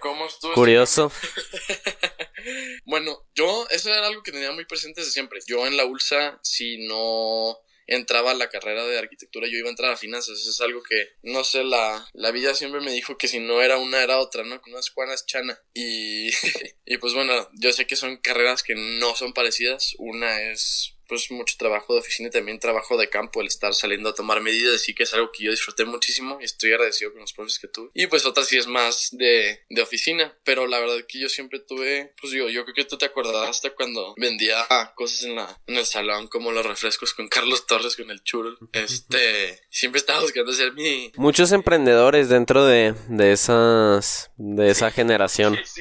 curioso? [LAUGHS] bueno, yo, eso era algo que tenía muy presente desde siempre. Yo en la ULSA, si no entraba a la carrera de arquitectura, yo iba a entrar a finanzas. Eso es algo que, no sé, la, la vida siempre me dijo que si no era una, era otra, ¿no? Con unas cuanas chana. Y, [LAUGHS] y pues bueno, yo sé que son carreras que no son parecidas. Una es pues mucho trabajo de oficina y también trabajo de campo, el estar saliendo a tomar medidas, así que es algo que yo disfruté muchísimo y estoy agradecido con los profes que tuve. Y pues otra sí es más de, de oficina, pero la verdad que yo siempre tuve, pues digo, yo creo que tú te acordarás hasta cuando vendía cosas en, la, en el salón, como los refrescos con Carlos Torres, con el churro. Este, siempre estaba buscando ser mi... Muchos emprendedores dentro de, de esas, de esa generación. [LAUGHS]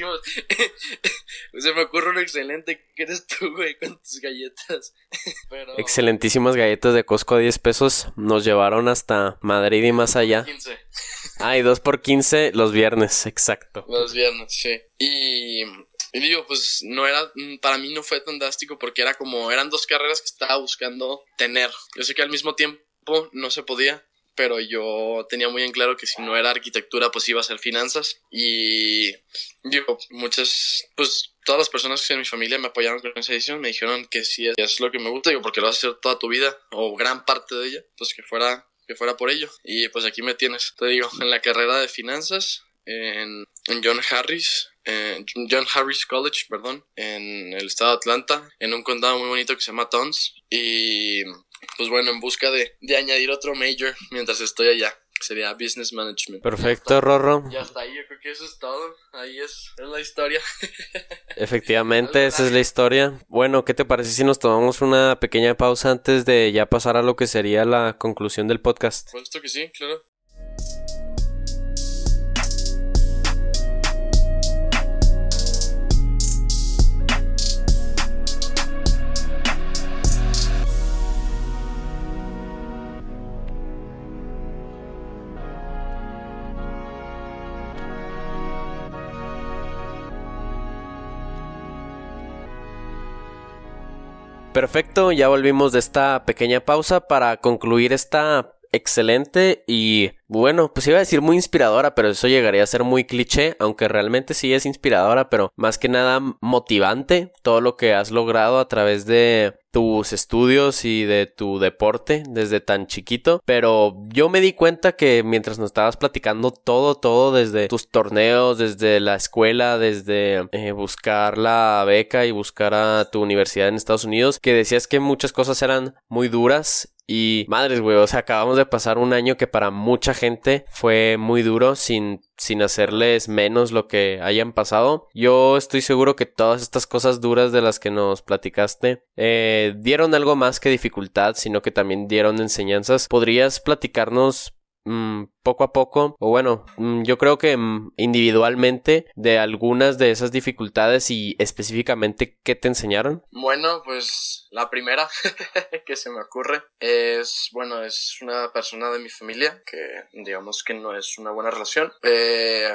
[LAUGHS] Se me ocurre uno excelente que eres tú, güey, con tus galletas. Excelentísimas galletas de Costco a 10 pesos. Nos llevaron hasta Madrid y más allá. 15. Ah, y 2 por 15 los viernes, exacto. Los viernes, sí. Y, y digo, pues no era, para mí no fue tan drástico porque era como, eran dos carreras que estaba buscando tener. Yo sé que al mismo tiempo no se podía, pero yo tenía muy en claro que si no era arquitectura, pues iba a ser finanzas. Y digo, muchas, pues todas las personas que en mi familia me apoyaron con esa decisión me dijeron que si es lo que me gusta, digo, porque lo vas a hacer toda tu vida o gran parte de ella, pues que fuera, que fuera por ello. Y pues aquí me tienes, te digo, en la carrera de finanzas, en, en John Harris, John Harris College, perdón, en el estado de Atlanta, en un condado muy bonito que se llama Tons. Y pues bueno, en busca de, de añadir otro major mientras estoy allá. sería Business Management. Perfecto, Rorro. Y hasta ahí yo creo que eso es todo. Ahí es, es la historia. [LAUGHS] Efectivamente, esa es la historia. Bueno, ¿qué te parece si nos tomamos una pequeña pausa antes de ya pasar a lo que sería la conclusión del podcast? Puesto que sí, claro. Perfecto, ya volvimos de esta pequeña pausa para concluir esta excelente y bueno, pues iba a decir muy inspiradora, pero eso llegaría a ser muy cliché, aunque realmente sí es inspiradora, pero más que nada motivante todo lo que has logrado a través de tus estudios y de tu deporte desde tan chiquito, pero yo me di cuenta que mientras nos estabas platicando todo, todo desde tus torneos, desde la escuela, desde eh, buscar la beca y buscar a tu universidad en Estados Unidos, que decías que muchas cosas eran muy duras y madres, güey, o sea, acabamos de pasar un año que para mucha gente fue muy duro sin sin hacerles menos lo que hayan pasado. Yo estoy seguro que todas estas cosas duras de las que nos platicaste eh, dieron algo más que dificultad, sino que también dieron enseñanzas. ¿Podrías platicarnos Mm, poco a poco, o bueno, mm, yo creo que mm, individualmente de algunas de esas dificultades y específicamente qué te enseñaron? Bueno, pues la primera [LAUGHS] que se me ocurre es, bueno, es una persona de mi familia que digamos que no es una buena relación. Eh,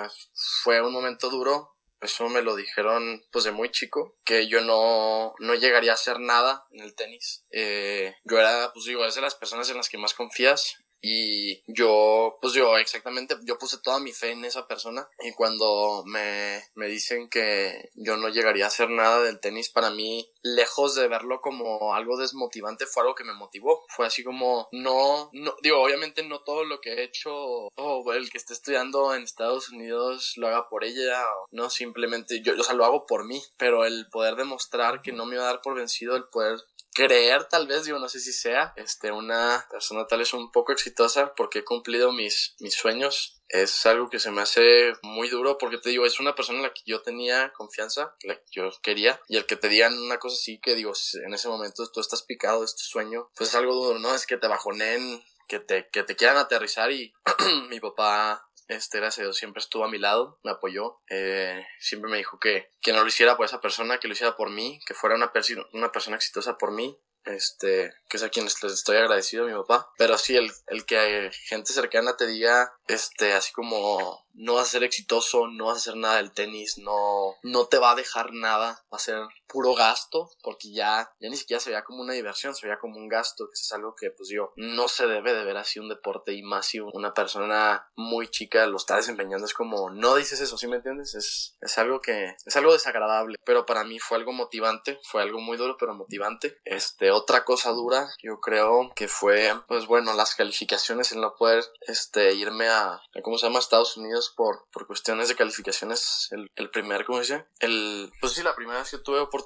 fue un momento duro eso me lo dijeron pues de muy chico, que yo no, no llegaría a hacer nada en el tenis. Eh, yo era, pues digo, es de las personas en las que más confías y yo, pues yo exactamente, yo puse toda mi fe en esa persona. Y cuando me, me dicen que yo no llegaría a hacer nada del tenis, para mí, lejos de verlo como algo desmotivante, fue algo que me motivó. Fue así como, no, no, digo, obviamente no todo lo que he hecho, o el que esté estudiando en Estados Unidos lo haga por ella, no, simplemente yo, o sea, lo hago por mí. Pero el poder demostrar que no me iba a dar por vencido, el poder creer tal vez, digo, no sé si sea, este, una persona tal vez un poco exitosa porque he cumplido mis, mis sueños. Es algo que se me hace muy duro porque te digo, es una persona en la que yo tenía confianza, la que yo quería, y el que te digan una cosa así que digo, en ese momento tú estás picado de este sueño, pues es algo duro, ¿no? Es que te bajonen, que te, que te quieran aterrizar y [CLEARS THROAT] mi papá este, gracias a Dios, siempre estuvo a mi lado, me apoyó, eh, siempre me dijo que, que no lo hiciera por esa persona, que lo hiciera por mí, que fuera una, una persona exitosa por mí, este, que es a quienes les estoy agradecido, mi papá. Pero sí, el, el que gente cercana te diga, este, así como, no vas a ser exitoso, no vas a hacer nada del tenis, no, no te va a dejar nada, va a ser puro gasto, porque ya, ya ni siquiera se veía como una diversión, se veía como un gasto, que es algo que, pues yo, no se debe de ver así un deporte y más si una persona muy chica lo está desempeñando, es como, no dices eso, ¿sí me entiendes? Es, es algo que, es algo desagradable, pero para mí fue algo motivante, fue algo muy duro, pero motivante. Este, otra cosa dura, yo creo que fue, pues bueno, las calificaciones, en no poder, este, irme a, a ¿cómo se llama? Estados Unidos por, por cuestiones de calificaciones. El, el primer, ¿cómo dice? El, pues sí, la primera vez que tuve oportunidad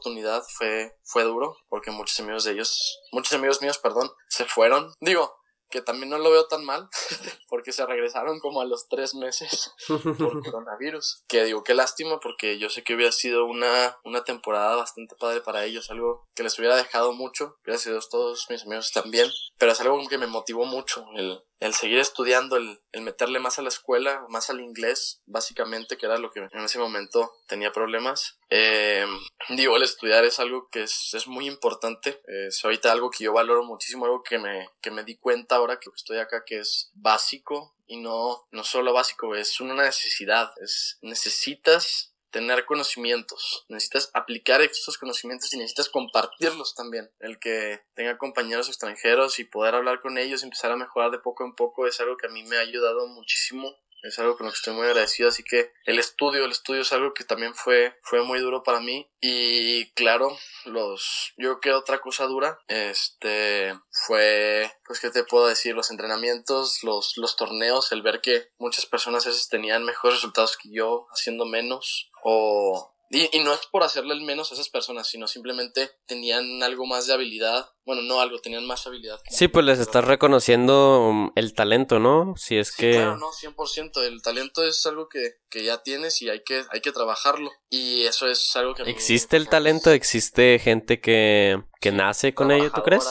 fue, fue duro, porque muchos amigos de ellos, muchos amigos míos, perdón, se fueron. Digo, que también no lo veo tan mal, [LAUGHS] porque se regresaron como a los tres meses por [LAUGHS] coronavirus. Que digo, qué lástima, porque yo sé que hubiera sido una, una temporada bastante padre para ellos, algo que les hubiera dejado mucho, gracias a todos mis amigos también, pero es algo que me motivó mucho, el, el seguir estudiando, el, el, meterle más a la escuela, más al inglés, básicamente, que era lo que en ese momento tenía problemas. Eh, digo, el estudiar es algo que es, es muy importante, es ahorita algo que yo valoro muchísimo, algo que me, que me di cuenta ahora que estoy acá, que es básico y no, no solo básico, es una necesidad, es necesitas tener conocimientos, necesitas aplicar estos conocimientos y necesitas compartirlos también. El que tenga compañeros extranjeros y poder hablar con ellos empezar a mejorar de poco en poco es algo que a mí me ha ayudado muchísimo es algo con lo que estoy muy agradecido, así que el estudio, el estudio es algo que también fue, fue muy duro para mí y claro, los, yo creo que otra cosa dura, este, fue, pues qué te puedo decir, los entrenamientos, los, los torneos, el ver que muchas personas a veces tenían mejores resultados que yo haciendo menos o y, y, no es por hacerle el menos a esas personas, sino simplemente tenían algo más de habilidad. Bueno, no algo, tenían más habilidad. sí, pues les estás reconociendo um, el talento, ¿no? Si es que... Claro, no, 100%. El talento es algo que, que, ya tienes y hay que, hay que trabajarlo. Y eso es algo que... ¿Existe el talento? ¿Existe gente que, que nace con ello, tú crees?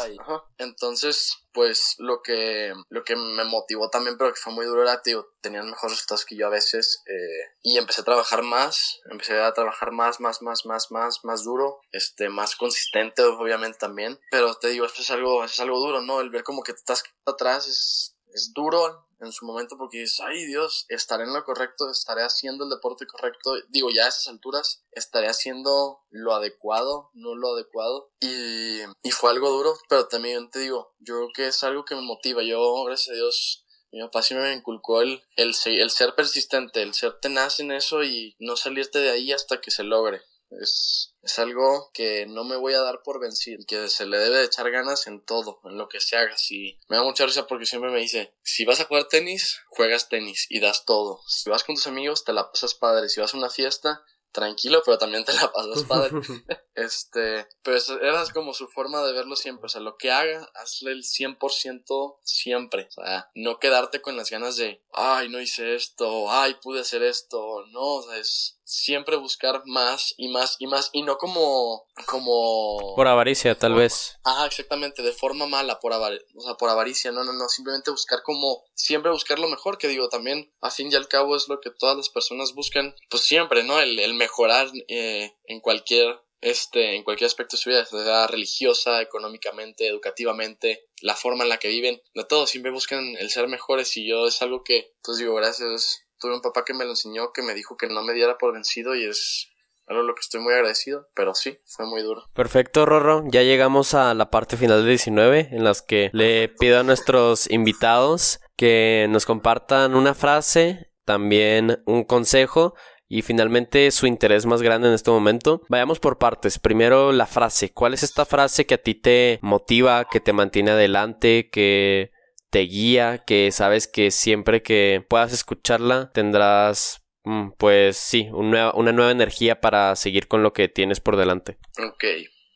Entonces, pues lo que, lo que me motivó también, pero que fue muy duro, era, tío, tenían mejores resultados que yo a veces. Eh, y empecé a trabajar más, empecé a trabajar más, más, más, más, más, más duro, este, más consistente, obviamente también. Pero te digo, esto es algo, es algo duro, ¿no? El ver como que te estás atrás es, es duro en su momento porque dices, ay Dios, estaré en lo correcto, estaré haciendo el deporte correcto, digo, ya a esas alturas, estaré haciendo lo adecuado, no lo adecuado. Y, y fue algo duro, pero también te digo, yo creo que es algo que me motiva. Yo, gracias a Dios, mi papá sí me inculcó el, el, el ser persistente, el ser tenaz en eso y no salirte de ahí hasta que se logre. Es, es algo que no me voy a dar por vencido, que se le debe de echar ganas en todo, en lo que se haga. Si, me da mucha risa porque siempre me dice, si vas a jugar tenis, juegas tenis y das todo. Si vas con tus amigos, te la pasas padre. Si vas a una fiesta, tranquilo, pero también te la pasas padre. [LAUGHS] este, pero era como su forma de verlo siempre. O sea, lo que haga, hazle el 100% siempre. O sea, no quedarte con las ganas de, ay, no hice esto, ay, pude hacer esto. No, o sea, es siempre buscar más y más y más y no como como por avaricia tal vez ah exactamente de forma mala por avaricia o sea por avaricia no no no simplemente buscar como siempre buscar lo mejor que digo también a fin y al cabo es lo que todas las personas buscan pues siempre no el, el mejorar eh, en cualquier este, en cualquier aspecto de su vida, sea religiosa, económicamente, educativamente, la forma en la que viven, de todo, siempre buscan el ser mejores y yo es algo que, pues digo, gracias tuve un papá que me lo enseñó, que me dijo que no me diera por vencido y es algo lo que estoy muy agradecido, pero sí, fue muy duro. Perfecto, Rorro. Ya llegamos a la parte final de 19, en las que le pido a nuestros invitados que nos compartan una frase, también un consejo y finalmente su interés más grande en este momento. Vayamos por partes. Primero la frase. ¿Cuál es esta frase que a ti te motiva, que te mantiene adelante, que te guía, que sabes que siempre que puedas escucharla tendrás, mm, pues sí, una nueva, energía para seguir con lo que tienes por delante. Ok,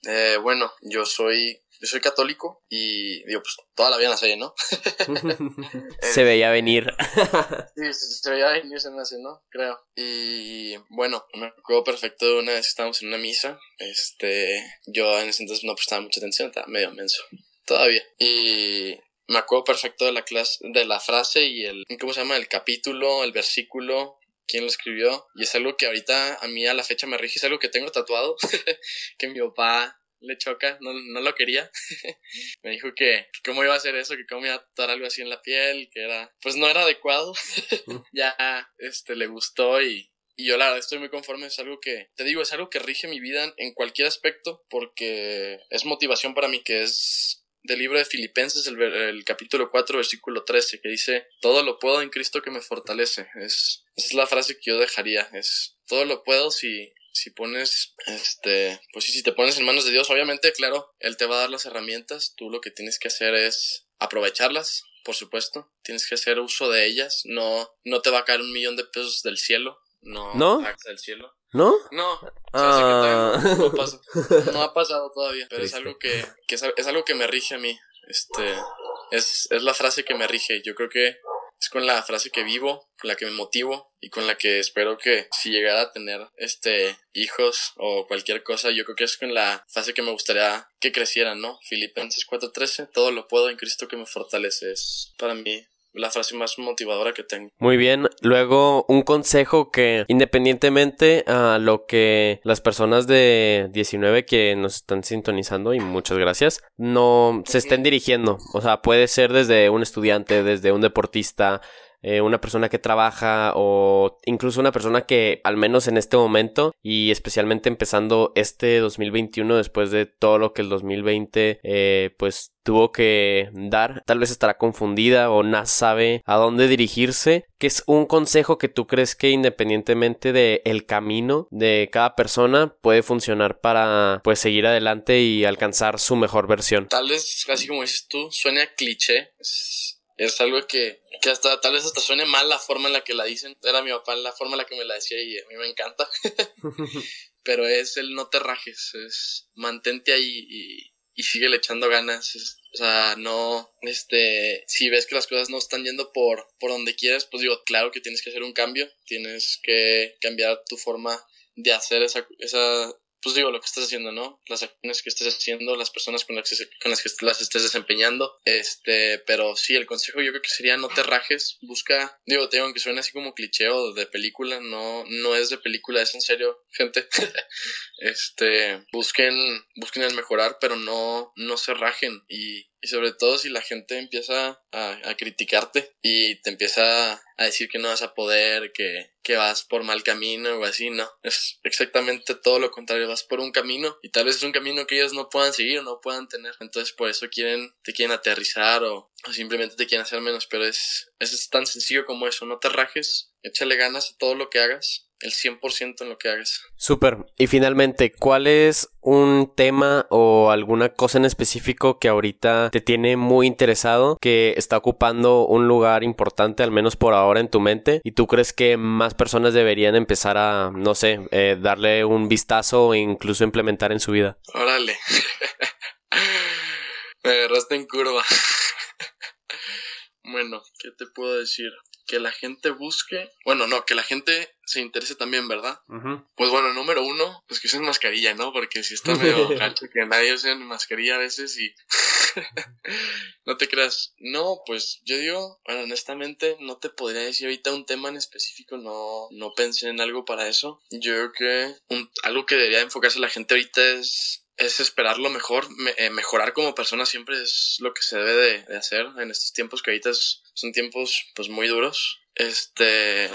eh, bueno, yo soy yo soy católico y digo, pues toda la vida la sé, ¿no? [LAUGHS] se veía venir. [LAUGHS] sí, se, veía venir, se me hace, ¿no? Creo. Y bueno, me acuerdo perfecto de una vez que estábamos en una misa. Este, yo en ese entonces no prestaba mucha atención, estaba medio menso. Todavía. Y me acuerdo perfecto de la clase, de la frase y el, ¿cómo se llama? El capítulo, el versículo, quién lo escribió. Y es algo que ahorita a mí a la fecha me rige, es algo que tengo tatuado, [LAUGHS] que mi papá le choca, no, no lo quería. [LAUGHS] me dijo que, cómo iba a hacer eso, que cómo iba a tatuar algo así en la piel, que era, pues no era adecuado. [LAUGHS] ya, este, le gustó y, y yo la verdad estoy muy conforme, es algo que, te digo, es algo que rige mi vida en cualquier aspecto porque es motivación para mí, que es del libro de Filipenses, el, capítulo 4, versículo 13, que dice, todo lo puedo en Cristo que me fortalece. Es, esa es la frase que yo dejaría, es, todo lo puedo si, si pones, este, pues sí, si te pones en manos de Dios, obviamente, claro, Él te va a dar las herramientas, tú lo que tienes que hacer es aprovecharlas, por supuesto, tienes que hacer uso de ellas, no, no te va a caer un millón de pesos del cielo, no, ¿No? del cielo. ¿No? No. Ah. no, ha pasado todavía. Pero es algo que, que es, algo que me rige a mí. Este, es, es la frase que me rige. Yo creo que es con la frase que vivo, con la que me motivo y con la que espero que si llegara a tener este hijos o cualquier cosa, yo creo que es con la frase que me gustaría que crecieran, ¿no? Filipenses 4:13, todo lo puedo en Cristo que me fortalece. Es para mí la frase más motivadora que tengo. Muy bien, luego un consejo que independientemente a lo que las personas de 19 que nos están sintonizando y muchas gracias, no se estén dirigiendo, o sea, puede ser desde un estudiante, desde un deportista, eh, una persona que trabaja o incluso una persona que al menos en este momento y especialmente empezando este 2021 después de todo lo que el 2020 eh, pues tuvo que dar, tal vez estará confundida o no sabe a dónde dirigirse, que es un consejo que tú crees que independientemente de el camino de cada persona puede funcionar para pues seguir adelante y alcanzar su mejor versión. Tal vez así como dices tú, suena cliché, algo que, que hasta tal vez hasta suene mal la forma en la que la dicen. Era mi papá la forma en la que me la decía y a mí me encanta. [LAUGHS] Pero es el no te rajes, es mantente ahí y, y sigue echando ganas. o sea, no, este, si ves que las cosas no están yendo por, por donde quieres, pues digo, claro que tienes que hacer un cambio, tienes que cambiar tu forma de hacer esa, esa pues digo, lo que estás haciendo, ¿no? Las acciones que estés haciendo, las personas con las que, con las, que las estés desempeñando. Este, pero sí, el consejo yo creo que sería no te rajes, busca, digo, te digo, aunque suene así como cliché o de película, no, no es de película, es en serio, gente. [LAUGHS] este, busquen, busquen el mejorar, pero no, no se rajen y y sobre todo si la gente empieza a, a, criticarte y te empieza a decir que no vas a poder, que, que vas por mal camino o así, no. Es exactamente todo lo contrario, vas por un camino y tal vez es un camino que ellos no puedan seguir o no puedan tener. Entonces por eso quieren, te quieren aterrizar o, o simplemente te quieren hacer menos, pero es, es tan sencillo como eso, no te rajes, échale ganas a todo lo que hagas el 100% en lo que hagas. Súper. Y finalmente, ¿cuál es un tema o alguna cosa en específico que ahorita te tiene muy interesado, que está ocupando un lugar importante, al menos por ahora, en tu mente? ¿Y tú crees que más personas deberían empezar a, no sé, eh, darle un vistazo e incluso implementar en su vida? Órale. [LAUGHS] Me agarraste en curva. [LAUGHS] bueno, ¿qué te puedo decir? Que la gente busque, bueno, no, que la gente se interese también, ¿verdad? Pues bueno, número uno, pues que usen mascarilla, ¿no? Porque si está medio [LAUGHS] gacho que nadie use mascarilla a veces y [LAUGHS] no te creas. No, pues yo digo, bueno, honestamente no te podría decir ahorita un tema en específico, no, no pensé en algo para eso. Yo creo que un, algo que debería enfocarse la gente ahorita es es esperar lo mejor, eh, mejorar como persona siempre es lo que se debe de, hacer. En estos tiempos que ahorita son tiempos pues muy duros. Este,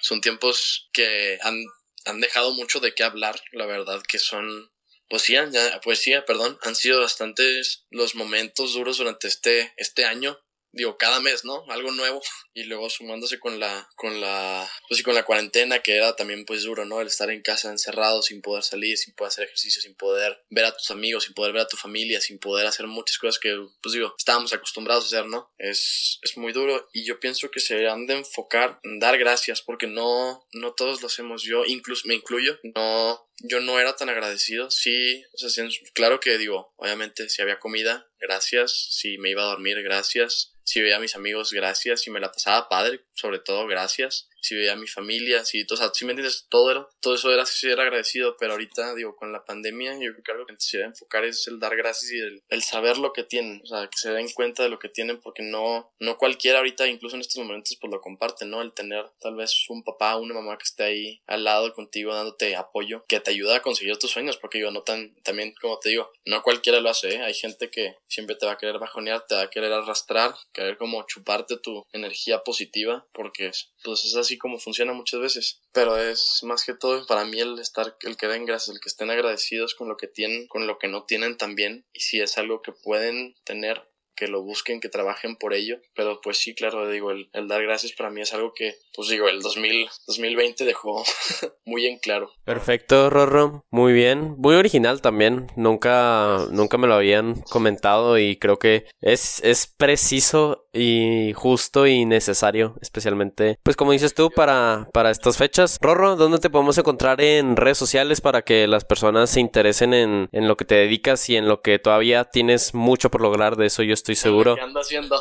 son tiempos que han, han dejado mucho de qué hablar, la verdad, que son poesía, poesía, perdón, han sido bastantes los momentos duros durante este, este año digo, cada mes, ¿no? Algo nuevo. Y luego sumándose con la, con la, pues sí, con la cuarentena, que era también pues duro, ¿no? El estar en casa encerrado, sin poder salir, sin poder hacer ejercicio, sin poder ver a tus amigos, sin poder ver a tu familia, sin poder hacer muchas cosas que, pues digo, estábamos acostumbrados a hacer, ¿no? Es, es muy duro y yo pienso que se han de enfocar en dar gracias, porque no, no todos lo hacemos. Yo incluso me incluyo, no, yo no era tan agradecido. Sí, o sea, claro que digo, obviamente si había comida, gracias. Si me iba a dormir, gracias. Si veía a mis amigos, gracias. Si me la pasaba padre, sobre todo, gracias si veía a mi familia, si, o sea, si me entiendes, todo, era, todo eso era, si era agradecido, pero ahorita, digo, con la pandemia, yo creo que algo que debe enfocar es el dar gracias y el, el, saber lo que tienen, o sea, que se den cuenta de lo que tienen, porque no, no cualquiera ahorita, incluso en estos momentos, pues lo comparte, ¿no? El tener tal vez un papá, una mamá que esté ahí al lado contigo, dándote apoyo, que te ayuda a conseguir tus sueños, porque yo no tan, también, como te digo, no cualquiera lo hace, ¿eh? Hay gente que siempre te va a querer bajonear, te va a querer arrastrar, querer como chuparte tu energía positiva, porque pues es así como funciona muchas veces. Pero es más que todo para mí el estar, el que den gracias, el que estén agradecidos con lo que tienen, con lo que no tienen también. Y si es algo que pueden tener, que lo busquen, que trabajen por ello. Pero pues sí, claro, digo, el, el dar gracias para mí es algo que, pues digo, el 2000, 2020 dejó [LAUGHS] muy en claro. Perfecto, Rorro. Muy bien. Muy original también. Nunca, nunca me lo habían comentado y creo que es, es preciso y justo y necesario, especialmente, pues como dices tú, para, para estas fechas. Rorro, ¿dónde te podemos encontrar en redes sociales para que las personas se interesen en, en lo que te dedicas y en lo que todavía tienes mucho por lograr? De eso yo seguro. ¿Qué ando haciendo?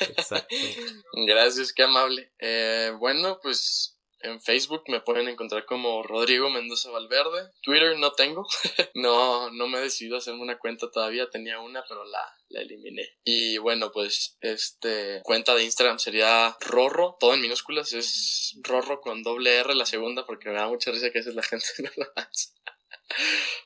Exacto. [LAUGHS] Gracias, qué amable. Eh, bueno, pues en Facebook me pueden encontrar como Rodrigo Mendoza Valverde. Twitter no tengo. [LAUGHS] no, no me he decidido hacerme una cuenta todavía. Tenía una, pero la, la eliminé. Y bueno, pues este cuenta de Instagram sería Rorro, todo en minúsculas. Es Rorro con doble R la segunda, porque me da mucha risa que a veces la gente [LAUGHS] no lo hace.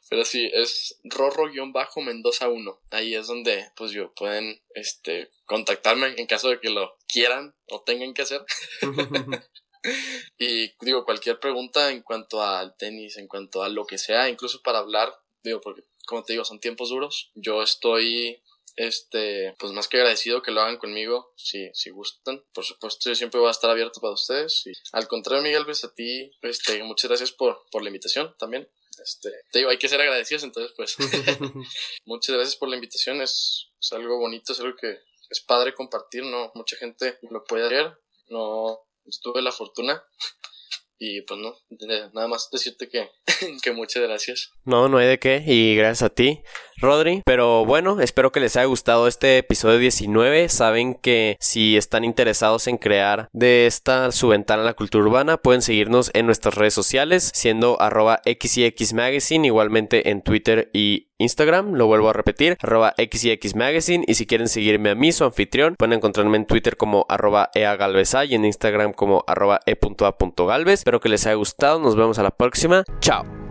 Pero sí, es Rorro-Mendoza 1. Ahí es donde, pues yo, pueden, este, contactarme en caso de que lo quieran o tengan que hacer. [LAUGHS] y digo, cualquier pregunta en cuanto al tenis, en cuanto a lo que sea, incluso para hablar, digo, porque como te digo, son tiempos duros. Yo estoy este, pues más que agradecido que lo hagan conmigo, si, si gustan. Por supuesto, yo siempre voy a estar abierto para ustedes. Y al contrario, Miguel, pues a ti, este, muchas gracias por, por la invitación también. Este, te digo, hay que ser agradecidos, entonces, pues, [LAUGHS] muchas gracias por la invitación. Es, es algo bonito, es algo que, es padre compartir, ¿no? Mucha gente lo puede hacer, no tuve la fortuna y pues no, nada más decirte que, [LAUGHS] que muchas gracias. No, no hay de qué. Y gracias a ti, Rodri. Pero bueno, espero que les haya gustado este episodio 19. Saben que si están interesados en crear de esta su ventana a la cultura urbana, pueden seguirnos en nuestras redes sociales, siendo arroba xyx magazine, igualmente en Twitter y Instagram, lo vuelvo a repetir, arroba xyx magazine. Y si quieren seguirme a mí, su anfitrión, pueden encontrarme en Twitter como arroba eagalvesa y en Instagram como arroba e.a.galvez. Espero que les haya gustado. Nos vemos a la próxima. Chao.